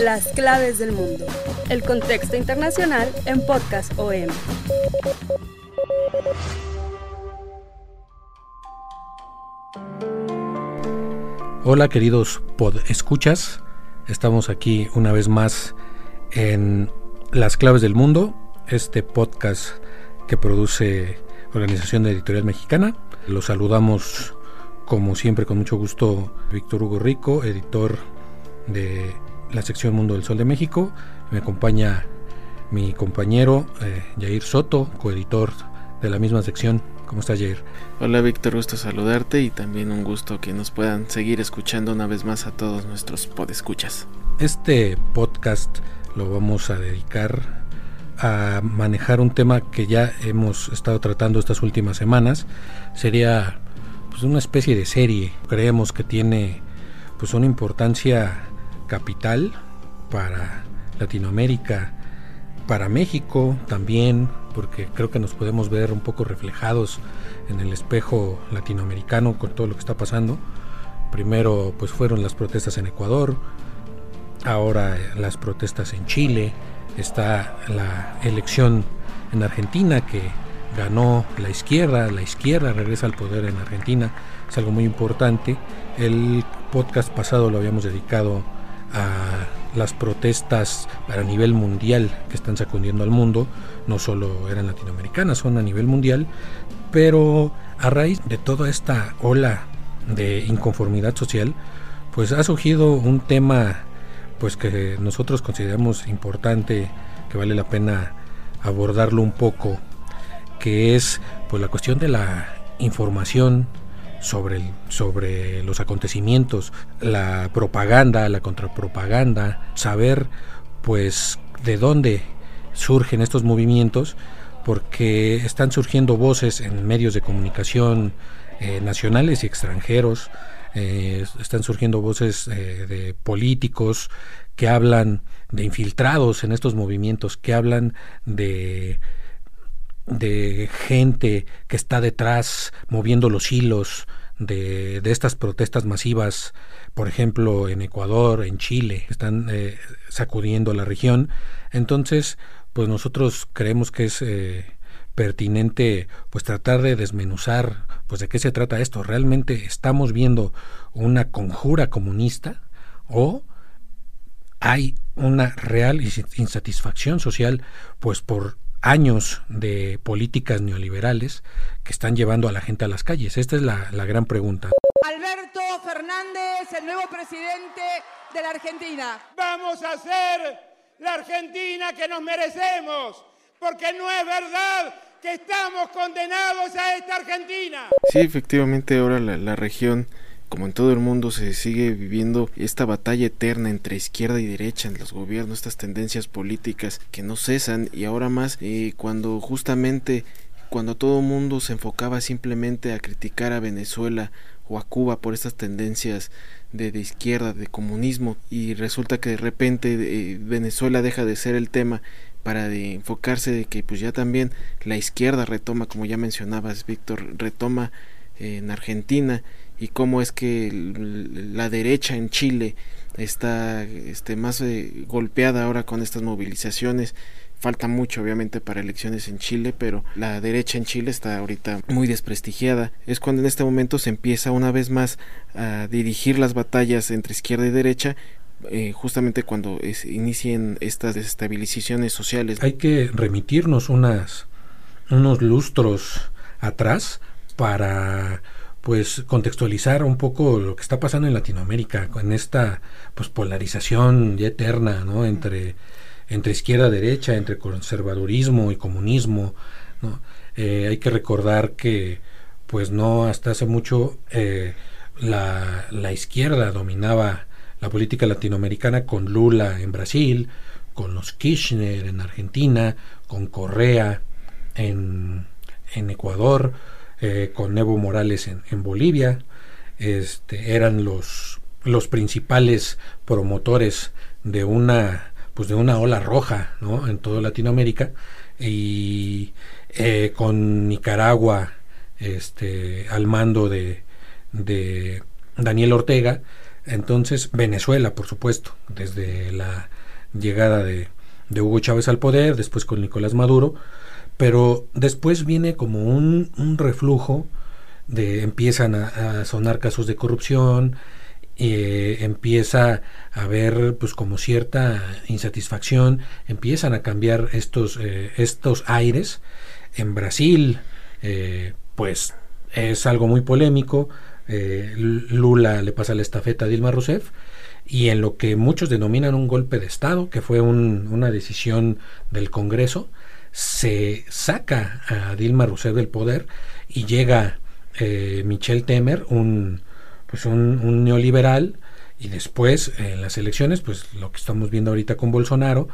Las claves del mundo. El contexto internacional en Podcast OM. Hola queridos pod escuchas, estamos aquí una vez más en Las Claves del Mundo, este podcast que produce Organización de Editorial Mexicana. Los saludamos como siempre con mucho gusto Víctor Hugo Rico, editor de la sección Mundo del Sol de México. Me acompaña mi compañero eh, Jair Soto, coeditor de la misma sección. ¿Cómo estás, Jair? Hola, Víctor, gusto saludarte y también un gusto que nos puedan seguir escuchando una vez más a todos nuestros podescuchas. Este podcast lo vamos a dedicar a manejar un tema que ya hemos estado tratando estas últimas semanas. Sería pues, una especie de serie. Creemos que tiene pues una importancia capital para Latinoamérica, para México también, porque creo que nos podemos ver un poco reflejados en el espejo latinoamericano con todo lo que está pasando. Primero pues fueron las protestas en Ecuador, ahora las protestas en Chile, está la elección en Argentina que ganó la izquierda, la izquierda regresa al poder en Argentina, es algo muy importante. El podcast pasado lo habíamos dedicado a las protestas a nivel mundial que están sacudiendo al mundo, no solo eran latinoamericanas, son a nivel mundial, pero a raíz de toda esta ola de inconformidad social, pues ha surgido un tema pues que nosotros consideramos importante, que vale la pena abordarlo un poco, que es pues la cuestión de la información sobre, sobre los acontecimientos, la propaganda, la contrapropaganda, saber pues de dónde surgen estos movimientos, porque están surgiendo voces en medios de comunicación eh, nacionales y extranjeros, eh, están surgiendo voces eh, de políticos que hablan de infiltrados en estos movimientos, que hablan de de gente que está detrás moviendo los hilos de, de estas protestas masivas, por ejemplo, en Ecuador, en Chile, están eh, sacudiendo la región. Entonces, pues nosotros creemos que es eh, pertinente pues tratar de desmenuzar pues de qué se trata esto. ¿Realmente estamos viendo una conjura comunista o hay una real insatisfacción social pues por años de políticas neoliberales que están llevando a la gente a las calles? Esta es la, la gran pregunta. Alberto Fernández, el nuevo presidente de la Argentina. Vamos a ser la Argentina que nos merecemos, porque no es verdad que estamos condenados a esta Argentina. Sí, efectivamente ahora la, la región como en todo el mundo se sigue viviendo esta batalla eterna entre izquierda y derecha en los gobiernos, estas tendencias políticas que no cesan y ahora más eh, cuando justamente cuando todo el mundo se enfocaba simplemente a criticar a Venezuela o a Cuba por estas tendencias de, izquierda, de comunismo y resulta que de repente eh, Venezuela deja de ser el tema para enfocarse de que pues ya también la izquierda retoma como ya mencionabas Víctor retoma eh, en Argentina y cómo es que la derecha en Chile está este, más eh, golpeada ahora con estas movilizaciones. Falta mucho, obviamente, para elecciones en Chile, pero la derecha en Chile está ahorita muy desprestigiada. Es cuando en este momento se empieza una vez más a dirigir las batallas entre izquierda y derecha, eh, justamente cuando es, inicien estas desestabilizaciones sociales. Hay que remitirnos unas, unos lustros atrás para pues contextualizar un poco lo que está pasando en Latinoamérica con esta pues polarización ya eterna no entre entre izquierda derecha entre conservadurismo y comunismo ¿no? Eh, hay que recordar que pues no hasta hace mucho eh, la, la izquierda dominaba la política latinoamericana con Lula en Brasil, con los Kirchner en Argentina, con Correa en, en Ecuador, eh, con Evo Morales en, en, Bolivia. Este, eran los, los principales promotores de una pues de una ola roja en toda Latinoamérica. Y eh, con Nicaragua este, al mando de, de Daniel Ortega. Entonces Venezuela por supuesto desde la llegada de Hugo Chávez al poder después con Nicolás Maduro pero después viene como un, un reflujo de empiezan a, sonar casos de corrupción eh, empieza a haber pues como cierta insatisfacción, empiezan a cambiar estos, eh, estos aires. En Brasil, eh, pues es algo muy polémico. Eh, Lula le pasa la estafeta a Dilma Rousseff y en lo que muchos denominan un golpe de Estado, que fue un, una decisión del Congreso, se saca a Dilma Rousseff del poder y llega eh, Michel Temer, un, pues un, neoliberal, y después en las elecciones, pues lo que estamos viendo ahorita con Bolsonaro,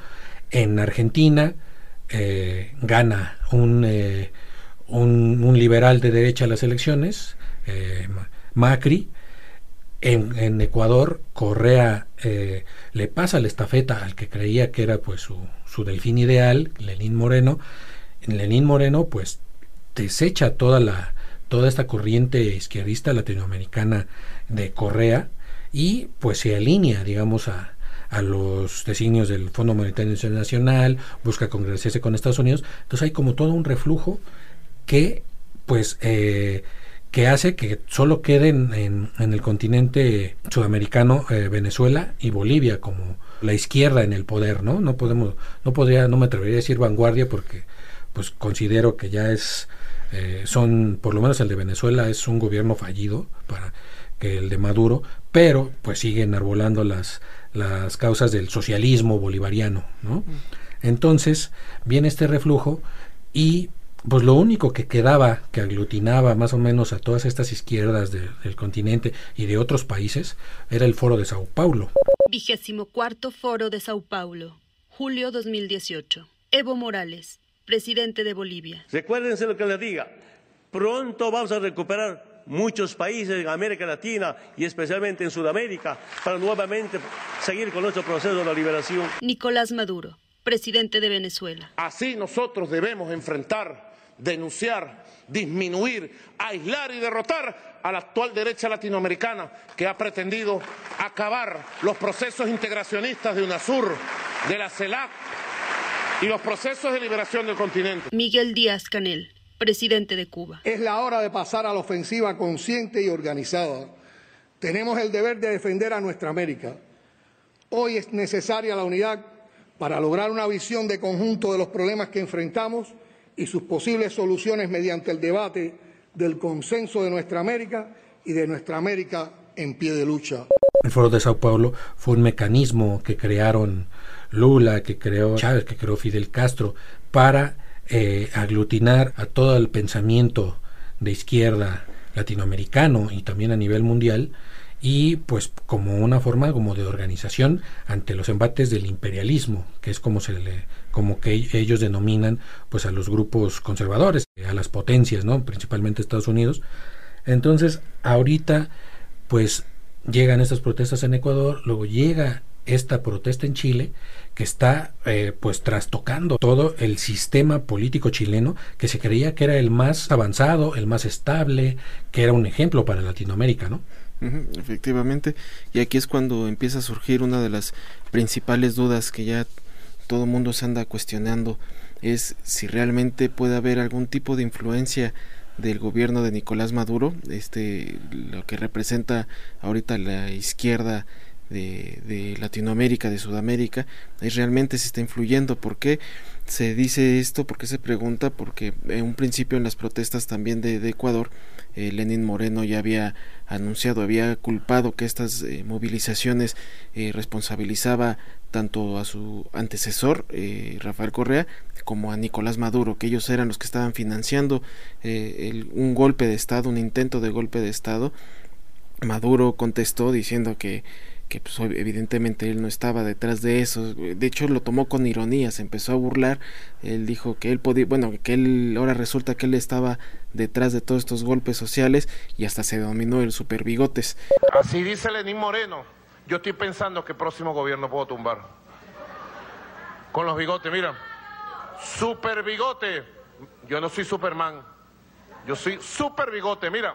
en Argentina eh, gana un, eh, un, liberal de derecha las elecciones, eh, Macri, en, en, Ecuador Correa eh, le pasa la estafeta al que creía que era pues su, su delfín ideal, Lenín Moreno, Lenín Moreno pues desecha toda la toda esta corriente izquierdista latinoamericana de Correa y pues se alinea, digamos, a, a los designios del Fondo Monetario Internacional, busca congresarse con Estados Unidos. Entonces hay como todo un reflujo que pues eh, que hace que solo queden en, en el continente sudamericano eh, Venezuela y Bolivia como la izquierda en el poder, ¿no? No podemos, no podría, no me atrevería a decir vanguardia porque pues considero que ya es eh, son, por lo menos el de Venezuela es un gobierno fallido para que el de Maduro, pero pues siguen arbolando las, las causas del socialismo bolivariano, ¿no? Entonces viene este reflujo y pues lo único que quedaba, que aglutinaba más o menos a todas estas izquierdas de, del continente y de otros países, era el Foro de Sao Paulo. Vigésimo cuarto Foro de Sao Paulo, julio 2018. Evo Morales, presidente de Bolivia. Recuérdense lo que les diga. Pronto vamos a recuperar muchos países en América Latina y especialmente en Sudamérica para nuevamente seguir con nuestro proceso de la liberación. Nicolás Maduro, presidente de Venezuela. Así nosotros debemos enfrentar, denunciar, disminuir, aislar y derrotar a la actual derecha latinoamericana que ha pretendido acabar los procesos integracionistas de UNASUR, de la CELAC y los procesos de liberación del continente. Miguel Díaz Canel, presidente de Cuba. Es la hora de pasar a la ofensiva consciente y organizada. Tenemos el deber de defender a nuestra América. Hoy es necesaria la unidad para lograr una visión de conjunto de los problemas que enfrentamos y sus posibles soluciones mediante el debate del consenso de nuestra América y de nuestra América en pie de lucha. El Foro de Sao Paulo fue un mecanismo que crearon Lula, que creó Chávez, que creó Fidel Castro, para eh, aglutinar a todo el pensamiento de izquierda latinoamericano y también a nivel mundial y pues como una forma como de organización ante los embates del imperialismo que es como se le como que ellos denominan pues a los grupos conservadores a las potencias no principalmente Estados Unidos. Entonces ahorita pues llegan estas protestas en Ecuador luego llega esta protesta en Chile que está eh, pues trastocando todo el sistema político chileno que se creía que era el más avanzado, el más estable, que era un ejemplo para Latinoamérica, ¿no? Efectivamente, y aquí es cuando empieza a surgir una de las principales dudas que ya todo el mundo se anda cuestionando, es si realmente puede haber algún tipo de influencia del gobierno de Nicolás Maduro, este lo que representa ahorita la izquierda de, Latinoamérica, de Sudamérica, es realmente se está influyendo. ¿Por qué se dice esto? ¿Por qué se pregunta? Porque en un principio en las protestas también de, de Ecuador, eh, Lenin Moreno ya había anunciado, había culpado que estas eh, movilizaciones eh, responsabilizaba tanto a su antecesor, eh, Rafael Correa, como a Nicolás Maduro, que ellos eran los que estaban financiando el, un golpe de Estado, un intento de golpe de Estado Maduro contestó diciendo que que pues, evidentemente él no estaba detrás de eso. De hecho, lo tomó con ironía, se empezó a burlar. Él dijo que él podía, bueno, que él ahora resulta que él estaba detrás de todos estos golpes sociales y hasta se denominó el super bigotes. Así dice Lenín Moreno. Yo estoy pensando que el próximo gobierno puedo tumbar. Con los bigotes, mira. Super bigote. Yo no soy Superman. Yo soy super bigote, mira.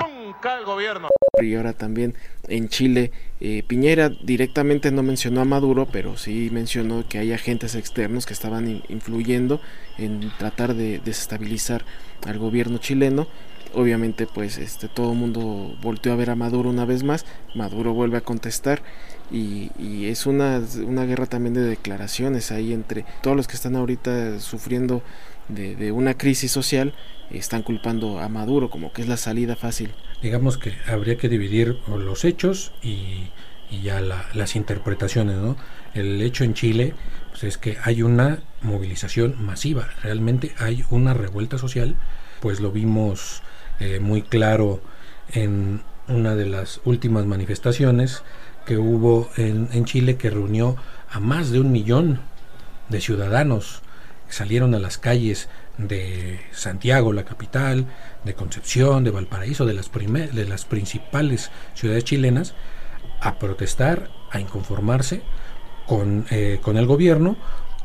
¡Pum! El gobierno y ahora también en Chile. Eh, Piñera directamente no mencionó a Maduro, pero sí mencionó que hay agentes externos que estaban influyendo en tratar de desestabilizar al gobierno chileno. Obviamente, pues este todo el mundo volteó a ver a Maduro una vez más. Maduro vuelve a contestar y, es una, una guerra también de declaraciones ahí entre todos los que están ahorita sufriendo de, una crisis social están culpando a Maduro como que es la salida fácil digamos que habría que dividir los hechos y, ya las interpretaciones, ¿no? El hecho en Chile pues es que hay una movilización masiva, realmente hay una revuelta social, pues lo vimos eh, muy claro en una de las últimas manifestaciones que hubo en, Chile que reunió a más de un millón de ciudadanos que salieron a las calles de Santiago, la capital, de Concepción, de Valparaíso, de las, de las principales ciudades chilenas, a protestar, a inconformarse con, eh, con el gobierno.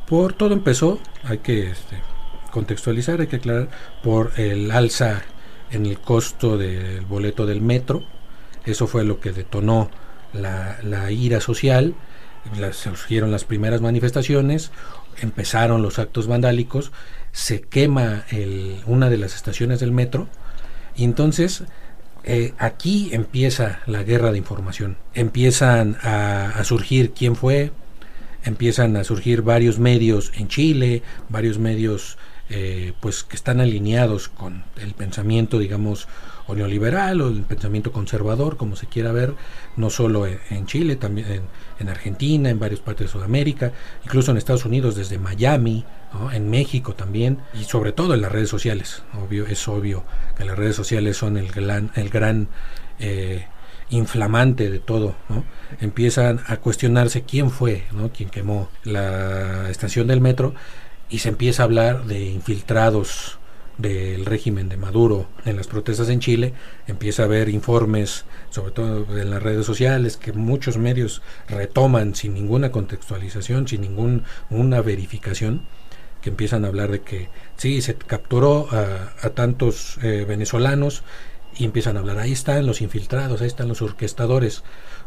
Por todo empezó, hay que este, contextualizar, hay que aclarar, por el alza en el costo del boleto del metro. Eso fue lo que detonó la, ira social. Las, surgieron las primeras manifestaciones, empezaron los actos vandálicos se quema el, una de las estaciones del metro y entonces eh, aquí empieza la guerra de información. Empiezan a, surgir quién fue, empiezan a surgir varios medios en Chile, varios medios eh, pues que están alineados con el pensamiento, digamos, o neoliberal o el pensamiento conservador, como se quiera ver, no solo en, Chile, también en, Argentina, en varias partes de Sudamérica, incluso en Estados Unidos, desde Miami, en México también, y sobre todo en las redes sociales. Obvio, es obvio que las redes sociales son el gran, el gran eh, inflamante de todo. Empiezan a cuestionarse quién fue, ¿no? quien quemó la estación del metro, y se empieza a hablar de infiltrados del régimen de Maduro en las protestas en Chile, empieza a haber informes, sobre todo en las redes sociales, que muchos medios retoman sin ninguna contextualización, sin ninguna verificación, que empiezan a hablar de que sí, se capturó a, tantos eh, venezolanos y empiezan a hablar, ahí están los infiltrados, ahí están los orquestadores,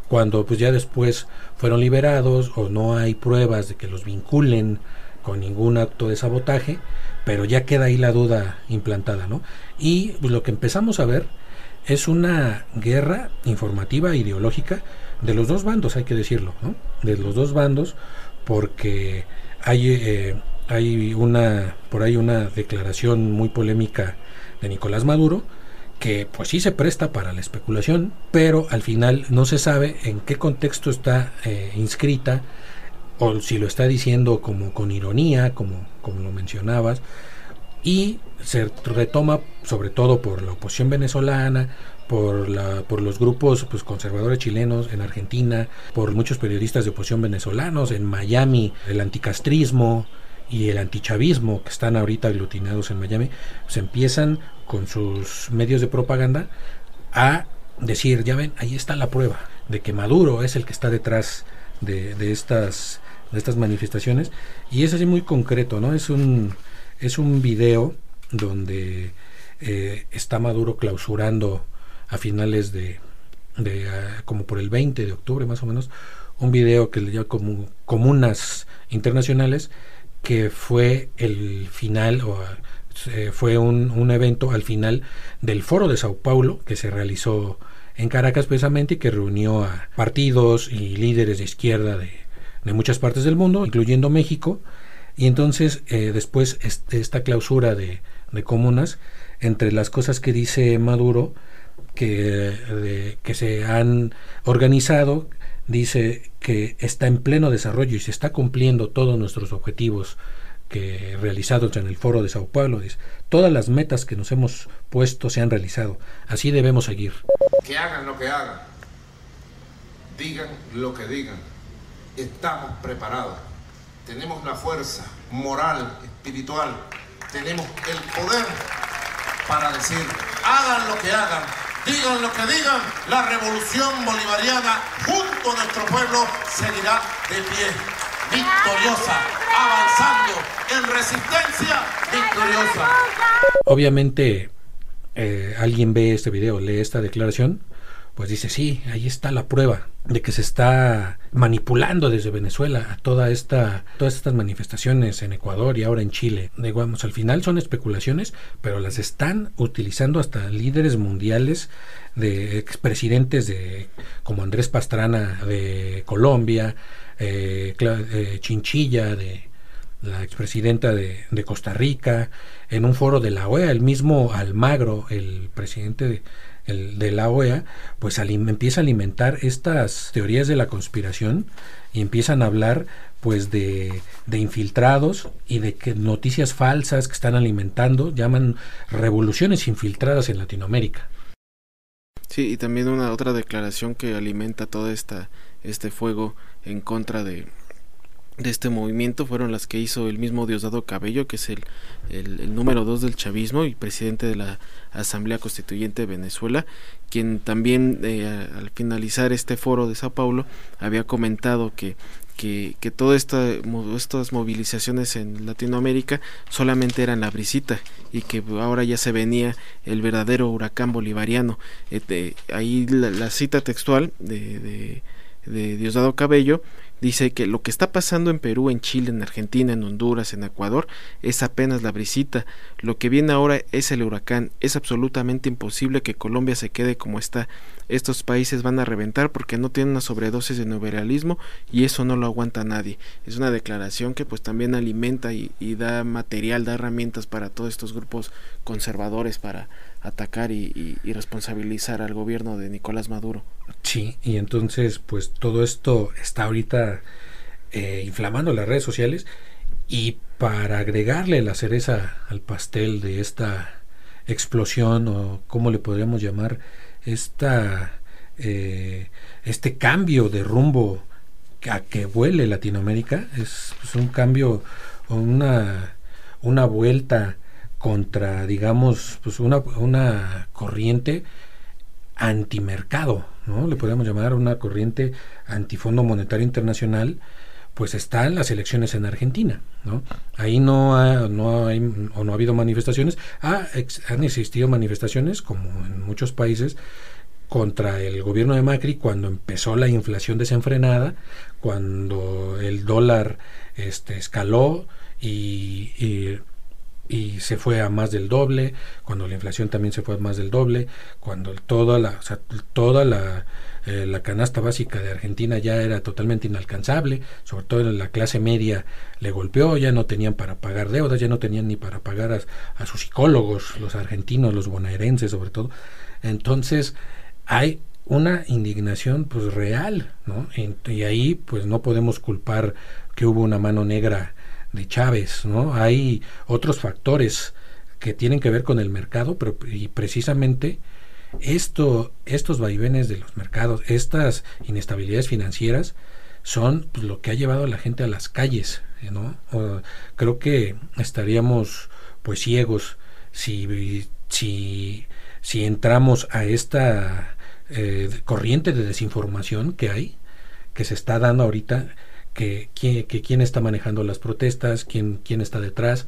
cuando pues ya después fueron liberados o no hay pruebas de que los vinculen con ningún acto de sabotaje, pero ya queda ahí la duda implantada, ¿no? Y pues, lo que empezamos a ver es una guerra informativa ideológica de los dos bandos, hay que decirlo, ¿no? De los dos bandos, porque hay, eh, hay una, por ahí una declaración muy polémica de Nicolás Maduro, que pues sí se presta para la especulación, pero al final no se sabe en qué contexto está eh, inscrita o si lo está diciendo como con ironía, como, como lo mencionabas, y se retoma sobre todo por la oposición venezolana, por, la, por los grupos pues, conservadores chilenos en Argentina, por muchos periodistas de oposición venezolanos, en Miami, el anticastrismo y el antichavismo que están ahorita aglutinados en Miami, se empiezan con sus medios de propaganda a decir, ya ven, ahí está la prueba de que Maduro es el que está detrás de, de estas de estas manifestaciones y es así muy concreto, ¿no? Es un, es un video donde eh, está Maduro clausurando a finales de, de ah, como por el 20 de octubre más o menos, un video que le llama como comunas internacionales que fue el final o eh, fue un, un, evento al final del foro de Sao Paulo que se realizó en Caracas precisamente y que reunió a partidos y líderes de izquierda de, de muchas partes del mundo, incluyendo México, y entonces eh, después esta clausura de, comunas, entre las cosas que dice Maduro, que, que se han organizado, dice que está en pleno desarrollo y se está cumpliendo todos nuestros objetivos que realizados en el foro de Sao Paulo. Dice, todas las metas que nos hemos puesto se han realizado. Así debemos seguir. Que hagan lo que hagan. Digan lo que digan. Estamos preparados. Tenemos la fuerza moral, espiritual. Tenemos el poder para decir, hagan lo que hagan. Digan lo que digan, la revolución bolivariana junto a nuestro pueblo seguirá de pie, victoriosa, avanzando en resistencia victoriosa. Obviamente, eh, alguien ve este video, lee esta declaración, pues dice, sí, ahí está la prueba de que se está manipulando desde Venezuela a toda esta, todas estas manifestaciones en Ecuador y ahora en Chile. Digamos, al final son especulaciones, pero las están utilizando hasta líderes mundiales de expresidentes de como Andrés Pastrana de Colombia, eh, eh, Chinchilla de la expresidenta de, de, Costa Rica, en un foro de la OEA, el mismo Almagro, el presidente de, de la OEA, pues empieza a alimentar estas teorías de la conspiración y empiezan a hablar pues de, de, infiltrados y de que noticias falsas que están alimentando, llaman revoluciones infiltradas en Latinoamérica. Sí, y también una otra declaración que alimenta todo esta, este fuego en contra de, de este movimiento fueron las que hizo el mismo Diosdado Cabello, que es el, el, número dos del chavismo y presidente de la Asamblea Constituyente de Venezuela, quien también eh, al finalizar este foro de Sao Paulo había comentado que que, que todas esta, estas movilizaciones en Latinoamérica solamente eran la brisita y que ahora ya se venía el verdadero huracán bolivariano. Eh, ahí la, cita textual de, de Diosdado Cabello Dice que lo que está pasando en Perú, en Chile, en Argentina, en Honduras, en Ecuador, es apenas la brisita. Lo que viene ahora es el huracán. Es absolutamente imposible que Colombia se quede como está. Estos países van a reventar porque no tienen una sobredosis de neoliberalismo y eso no lo aguanta nadie. Es una declaración que pues también alimenta y, y da material, da herramientas para todos estos grupos conservadores para atacar y, responsabilizar al gobierno de Nicolás Maduro. Sí, y entonces pues todo esto está ahorita eh, inflamando las redes sociales y para agregarle la cereza al pastel de esta explosión o cómo le podríamos llamar esta eh, este cambio de rumbo a que vuele Latinoamérica es, es un cambio una una vuelta contra, digamos, pues una, una corriente antimercado, ¿no? Le podemos llamar una corriente antifondo monetario internacional, pues están las elecciones en Argentina, ¿no? Ahí no ha, no hay, o no ha habido manifestaciones, ha, han existido manifestaciones, como en muchos países, contra el gobierno de Macri cuando empezó la inflación desenfrenada, cuando el dólar este, escaló y y se fue a más del doble, cuando la inflación también se fue a más del doble, cuando toda la, toda la, eh, la canasta básica de Argentina ya era totalmente inalcanzable, sobre todo la clase media le golpeó, ya no tenían para pagar deudas, ya no tenían ni para pagar a, sus psicólogos, los argentinos, los bonaerenses sobre todo. Entonces hay una indignación pues real, ¿no? y ahí pues no podemos culpar que hubo una mano negra de Chávez, ¿no? Hay otros factores que tienen que ver con el mercado, pero y precisamente esto, estos vaivenes de los mercados, estas inestabilidades financieras, son pues, lo que ha llevado a la gente a las calles, ¿no? creo que estaríamos pues ciegos si, si, si entramos a esta eh, corriente de desinformación que hay, que se está dando ahorita que, quién está manejando las protestas, quién, quién está detrás,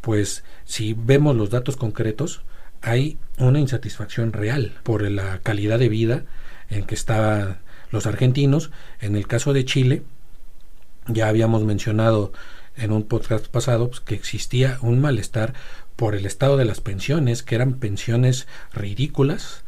pues si vemos los datos concretos, hay una insatisfacción real por la calidad de vida en que están los argentinos. En el caso de Chile, ya habíamos mencionado en un podcast pasado pues, que existía un malestar por el estado de las pensiones, que eran pensiones ridículas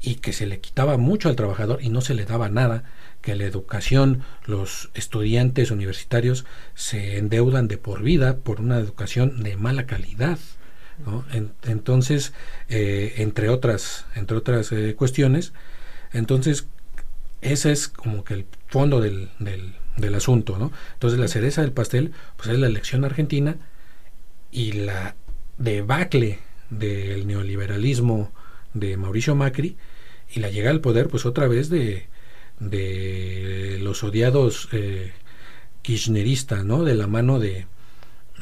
y que se le quitaba mucho al trabajador y no se le daba nada que la educación, los estudiantes universitarios se endeudan de por vida por una educación de mala calidad. entonces, eh, entre otras, entre otras eh, cuestiones, entonces ese es como que el fondo del, del, del, asunto, ¿no? Entonces la cereza del pastel, pues es la elección argentina y la debacle del neoliberalismo de Mauricio Macri y la llegada al poder pues otra vez de, de los odiados eh, kirchneristas, ¿no? De la mano de,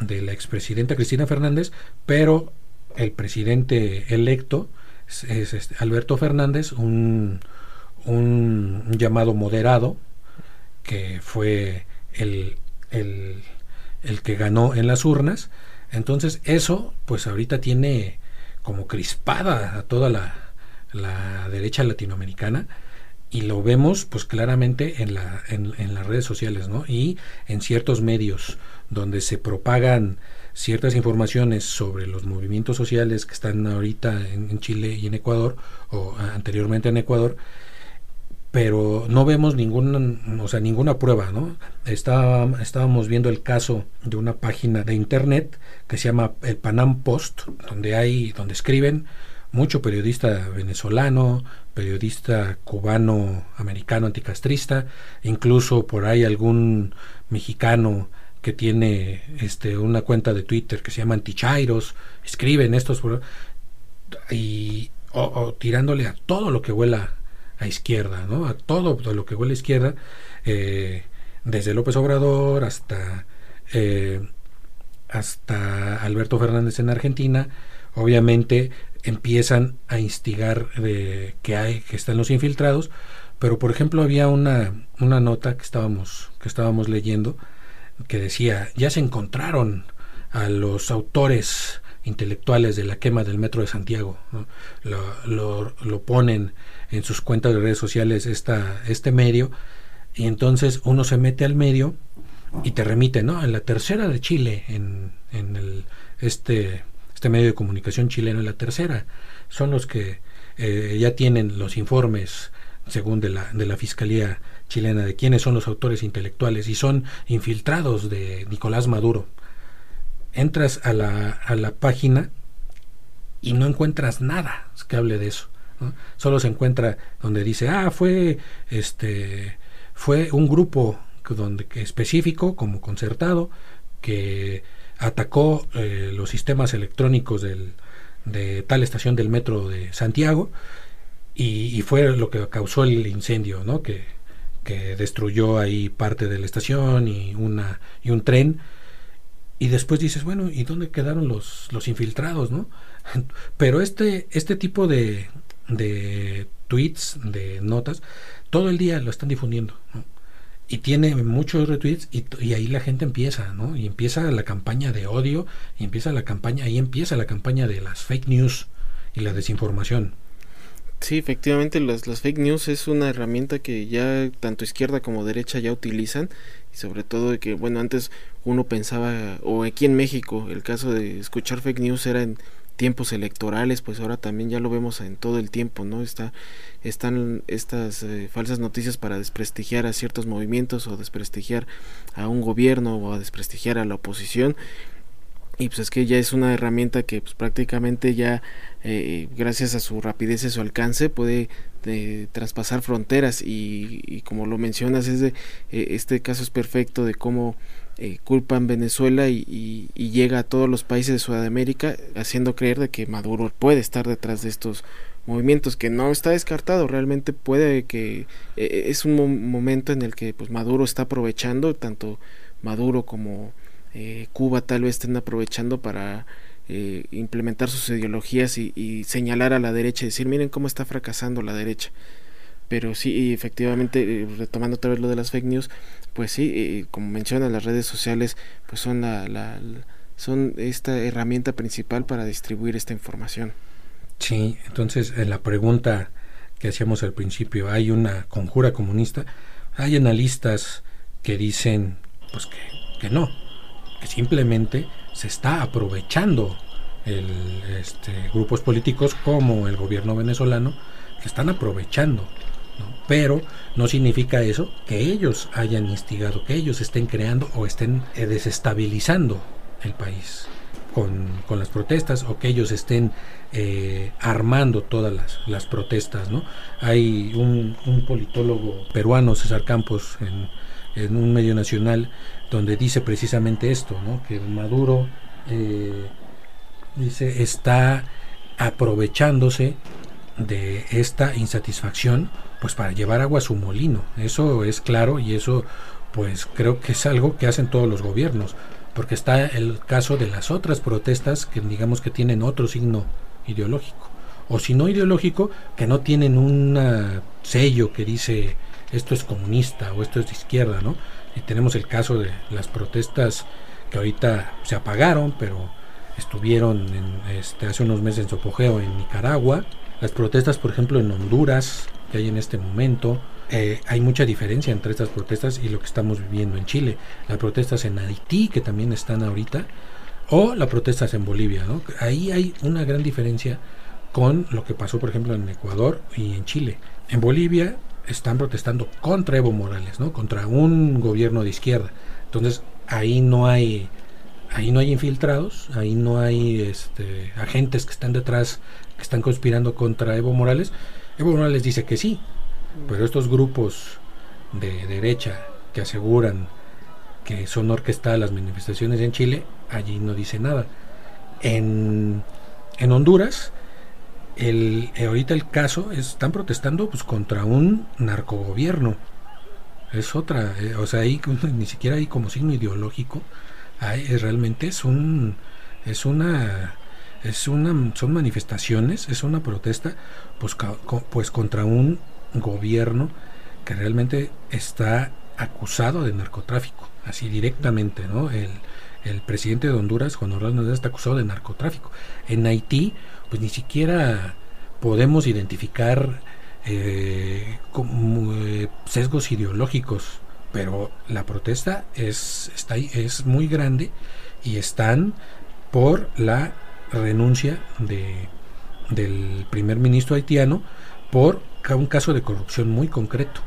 de la expresidenta Cristina Fernández, pero el presidente electo es, este, Alberto Fernández, un, un, llamado moderado, que fue el, el, el que ganó en las urnas. Entonces eso, pues ahorita tiene como crispada a toda la, la derecha latinoamericana y lo vemos pues claramente en, la, en, en, las redes sociales ¿no? y en ciertos medios donde se propagan ciertas informaciones sobre los movimientos sociales que están ahorita en, Chile y en Ecuador o anteriormente en Ecuador pero no vemos ninguna, o sea, ninguna prueba, ¿no? estábamos viendo el caso de una página de internet que se llama el Panam Post, donde hay, donde escriben mucho periodista venezolano, periodista cubano, americano, anticastrista, incluso por ahí algún mexicano que tiene este una cuenta de Twitter que se llama Antichairos, escriben estos y o, tirándole a todo lo que huela a izquierda, ¿no? A todo lo que huele a izquierda, eh, desde López Obrador hasta eh, hasta Alberto Fernández en Argentina, obviamente empiezan a instigar de que hay que están los infiltrados, pero por ejemplo había una, una nota que estábamos que estábamos leyendo que decía ya se encontraron a los autores intelectuales de la quema del metro de Santiago lo, lo, ponen en sus cuentas de redes sociales esta, este medio y entonces uno se mete al medio y te remite no en la tercera de Chile en, en el, este este medio de comunicación chileno, la tercera, son los que eh, ya tienen los informes, según de la, de la Fiscalía chilena, de quiénes son los autores intelectuales y son infiltrados de Nicolás Maduro. Entras a la, a la página y no encuentras nada que hable de eso. Solo se encuentra donde dice, ah, fue este fue un grupo donde, específico, como concertado, que atacó eh, los sistemas electrónicos del, de tal estación del metro de Santiago y, fue lo que causó el incendio, ¿no? Que, que, destruyó ahí parte de la estación y, una, y un tren. Y después dices, bueno, ¿y dónde quedaron los, los infiltrados, no? Pero este, este tipo de, de tweets, de notas, todo el día lo están difundiendo. ¿no? Y tiene muchos retweets y, ahí la gente empieza, ¿no? Y empieza la campaña de odio, y empieza la campaña, ahí empieza la campaña de las fake news y la desinformación. Sí, efectivamente las, las fake news es una herramienta que ya tanto izquierda como derecha ya utilizan y sobre todo de que, bueno, antes uno pensaba, o aquí en México, el caso de escuchar fake news era en tiempos electorales, pues ahora también ya lo vemos en todo el tiempo, ¿no? Está, están estas eh, falsas noticias para desprestigiar a ciertos movimientos o desprestigiar a un gobierno o a desprestigiar a la oposición. Y pues es que ya es una herramienta que pues prácticamente ya eh, gracias a su rapidez y su alcance puede eh, traspasar fronteras y, como lo mencionas es de, este caso es perfecto de cómo eh, culpan Venezuela y, llega a todos los países de Sudamérica haciendo creer de que Maduro puede estar detrás de estos movimientos que no está descartado realmente puede que eh, es un momento en el que pues Maduro está aprovechando tanto Maduro como eh, Cuba tal vez estén aprovechando para implementar sus ideologías y, y, señalar a la derecha y decir miren cómo está fracasando la derecha pero sí efectivamente retomando otra vez lo de las fake news pues sí, eh, como menciona, las redes sociales pues son, la, son esta herramienta principal para distribuir esta información. Sí, entonces en la pregunta que hacíamos al principio, ¿hay una conjura comunista? Hay analistas que dicen pues que, que no, que simplemente se está aprovechando el, este, grupos políticos como el gobierno venezolano que están aprovechando pero no significa eso que ellos hayan instigado, que ellos estén creando o estén eh, desestabilizando el país con, las protestas o que ellos estén eh, armando todas las, protestas. ¿no? Hay un, politólogo peruano, César Campos, en, un medio nacional, donde dice precisamente esto, ¿no? que Maduro eh, dice, está aprovechándose de esta insatisfacción pues para llevar agua a su molino. Eso es claro y eso pues creo que es algo que hacen todos los gobiernos, porque está el caso de las otras protestas que digamos que tienen otro signo ideológico, o si no ideológico, que no tienen un sello que dice esto es comunista o esto es de izquierda, ¿no? Y tenemos el caso de las protestas que ahorita se apagaron, pero estuvieron en, este, hace unos meses en su apogeo en Nicaragua, las protestas, por ejemplo, en Honduras, que hay en este momento, eh, hay mucha diferencia entre estas protestas y lo que estamos viviendo en Chile. Las protestas en Haití, que también están ahorita, o las protestas en Bolivia. Ahí hay una gran diferencia con lo que pasó, por ejemplo, en Ecuador y en Chile. En Bolivia están protestando contra Evo Morales, ¿no? contra un gobierno de izquierda. Entonces, ahí no hay ahí no hay infiltrados, ahí no hay este, agentes que están detrás, que están conspirando contra Evo Morales. Evo Morales dice que sí, pero estos grupos de derecha que aseguran que son orquestadas las manifestaciones en Chile, allí no dice nada. En, en Honduras, el, eh, ahorita el caso están protestando pues contra un narcogobierno. Es otra, eh, o sea, ahí ni siquiera hay como signo ideológico. Hay, realmente es un, es una, es una, son manifestaciones, es una protesta, pues, pues contra un gobierno que realmente está acusado de narcotráfico, así directamente, ¿no? El, el presidente de Honduras, Juan Orlando está acusado de narcotráfico. En Haití, pues ni siquiera podemos identificar eh, eh, sesgos ideológicos, pero la protesta es, está, es muy grande y están por la renuncia de, del primer ministro haitiano por un caso de corrupción muy concreto.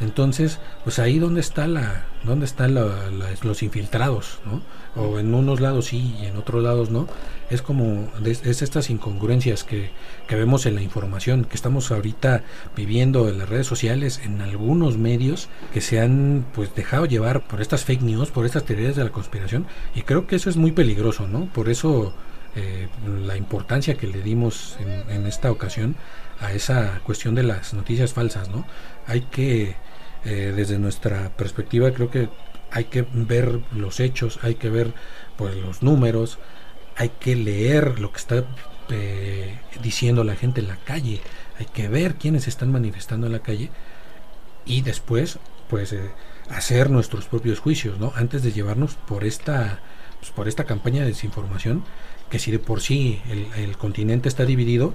Entonces, pues ahí donde está la, dónde están los infiltrados, ¿no? O en unos lados sí y en otros lados no. Es como es estas incongruencias que, que vemos en la información que estamos ahorita viviendo en las redes sociales, en algunos medios que se han pues dejado llevar por estas fake news, por estas teorías de la conspiración y creo que eso es muy peligroso, ¿no? Por eso eh, la importancia que le dimos en, esta ocasión a esa cuestión de las noticias falsas, ¿no? Hay que, eh, desde nuestra perspectiva, creo que hay que ver los hechos, hay que ver pues los números, hay que leer lo que está eh, diciendo la gente en la calle, hay que ver quiénes están manifestando en la calle y después pues eh, hacer nuestros propios juicios, ¿no? Antes de llevarnos por esta pues, por esta campaña de desinformación que si de por sí el, el continente está dividido,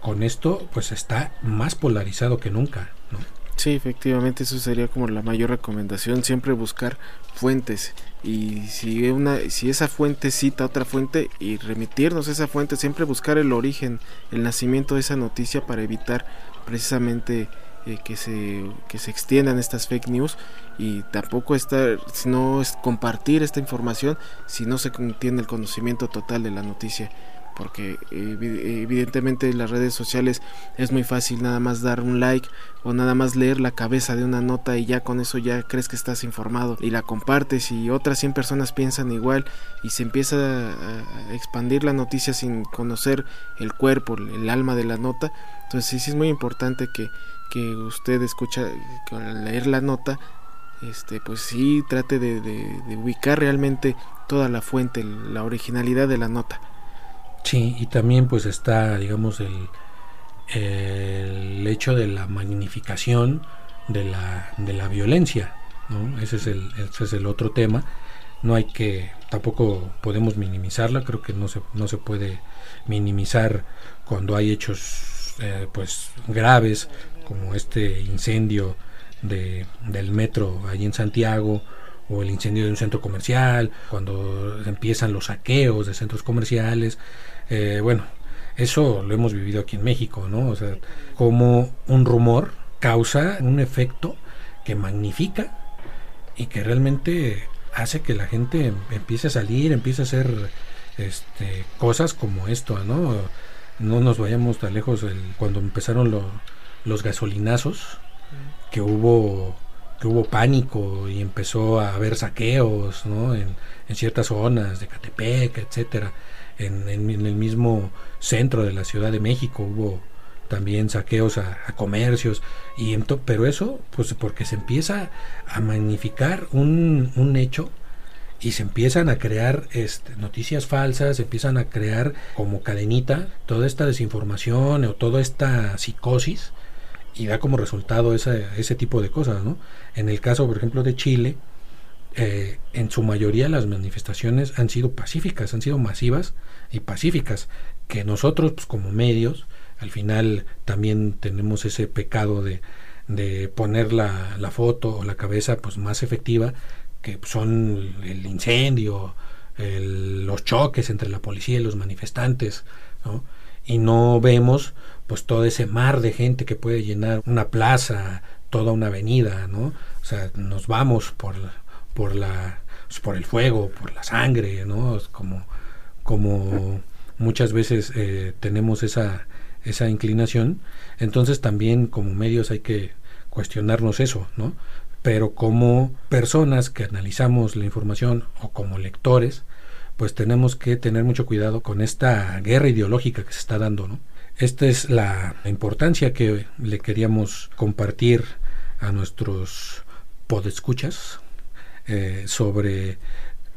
con esto pues está más polarizado que nunca. ¿no? Sí, efectivamente, eso sería como la mayor recomendación, siempre buscar fuentes y si una si esa fuente cita otra fuente y remitirnos a esa fuente, siempre buscar el origen, el nacimiento de esa noticia para evitar precisamente eh, que se que se extiendan estas fake news y tampoco estar no es compartir esta información si no se tiene el conocimiento total de la noticia porque evidentemente en las redes sociales es muy fácil nada más dar un like o nada más leer la cabeza de una nota y ya con eso ya crees que estás informado y la compartes y otras 100 personas piensan igual y se empieza a expandir la noticia sin conocer el cuerpo, el alma de la nota. Entonces sí, es muy importante que, que usted escucha, al leer la nota, este, pues sí trate de, de ubicar realmente toda la fuente, la originalidad de la nota. Sí, y también pues está, digamos, el, el hecho de la magnificación de la, de la violencia, ¿no? Ese es, el, ese es el otro tema. No hay que, tampoco podemos minimizarla, creo que no se, no se puede minimizar cuando hay hechos eh, pues graves como este incendio de, del metro allí en Santiago o el incendio de un centro comercial, cuando empiezan los saqueos de centros comerciales, eh, bueno, eso lo hemos vivido aquí en México, ¿no? O sea, como un rumor causa un efecto que magnifica y que realmente hace que la gente empiece a salir, empiece a hacer este, cosas como esto, ¿no? No nos vayamos tan lejos el, cuando empezaron los gasolinazos, que hubo que hubo pánico y empezó a haber saqueos ¿no? en, en ciertas zonas de Catepec, etcétera. En, en, el mismo centro de la Ciudad de México hubo también saqueos a, comercios y pero eso pues porque se empieza a magnificar un, un hecho y se empiezan a crear este, noticias falsas, se empiezan a crear como cadenita toda esta desinformación o toda esta psicosis y da como resultado ese, ese tipo de cosas, ¿no? En el caso, por ejemplo, de Chile, eh, en su mayoría las manifestaciones han sido pacíficas, han sido masivas y pacíficas, que nosotros pues, como medios, al final también tenemos ese pecado de, de poner la, la, foto o la cabeza pues más efectiva, que son el incendio, los choques entre la policía y los manifestantes, ¿no? y no vemos pues todo ese mar de gente que puede llenar una plaza, toda una avenida, ¿no? O sea, nos vamos por, por la pues, por el fuego, por la sangre, ¿no? Como como muchas veces eh, tenemos esa esa inclinación, entonces también como medios hay que cuestionarnos eso, ¿no? Pero como personas que analizamos la información o como lectores, pues tenemos que tener mucho cuidado con esta guerra ideológica que se está dando, ¿no? Esta es la importancia que le queríamos compartir a nuestros podescuchas eh, sobre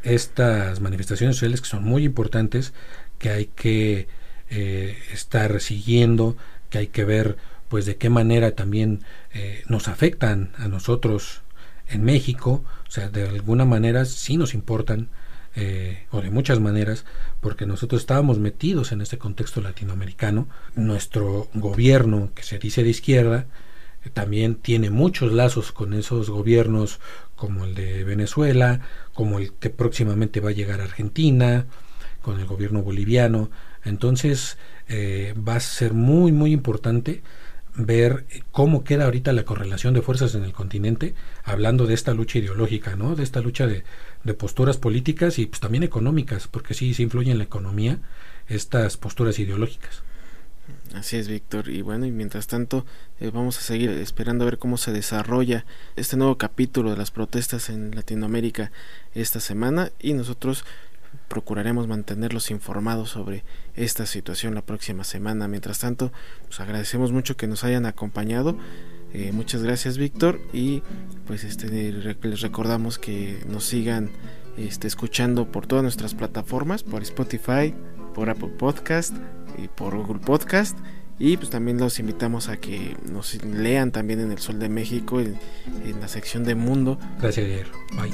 estas manifestaciones sociales que son muy importantes, que hay que eh, estar siguiendo, que hay que ver pues de qué manera también eh, nos afectan a nosotros en México, o sea, de alguna manera sí nos importan, eh, o de muchas maneras, porque nosotros estábamos metidos en este contexto latinoamericano. Nuestro gobierno, que se dice de izquierda, eh, también tiene muchos lazos con esos gobiernos como el de Venezuela, como el que próximamente va a llegar a Argentina, con el gobierno boliviano. Entonces eh, va a ser muy, muy importante ver cómo queda ahorita la correlación de fuerzas en el continente, hablando de esta lucha ideológica, ¿no? De esta lucha de, de posturas políticas y pues también económicas, porque sí, sí influyen en la economía estas posturas ideológicas. Así es, Víctor. Y bueno, y mientras tanto, eh, vamos a seguir esperando a ver cómo se desarrolla este nuevo capítulo de las protestas en Latinoamérica esta semana y nosotros procuraremos mantenerlos informados sobre esta situación la próxima semana. Mientras tanto, pues agradecemos mucho que nos hayan acompañado. Eh, muchas gracias Víctor y pues este les recordamos que nos sigan este, escuchando por todas nuestras plataformas, por Spotify, por Apple Podcast y por Google Podcast. Y pues también los invitamos a que nos lean también en El Sol de México, en, en la sección de Mundo. Gracias, Bye.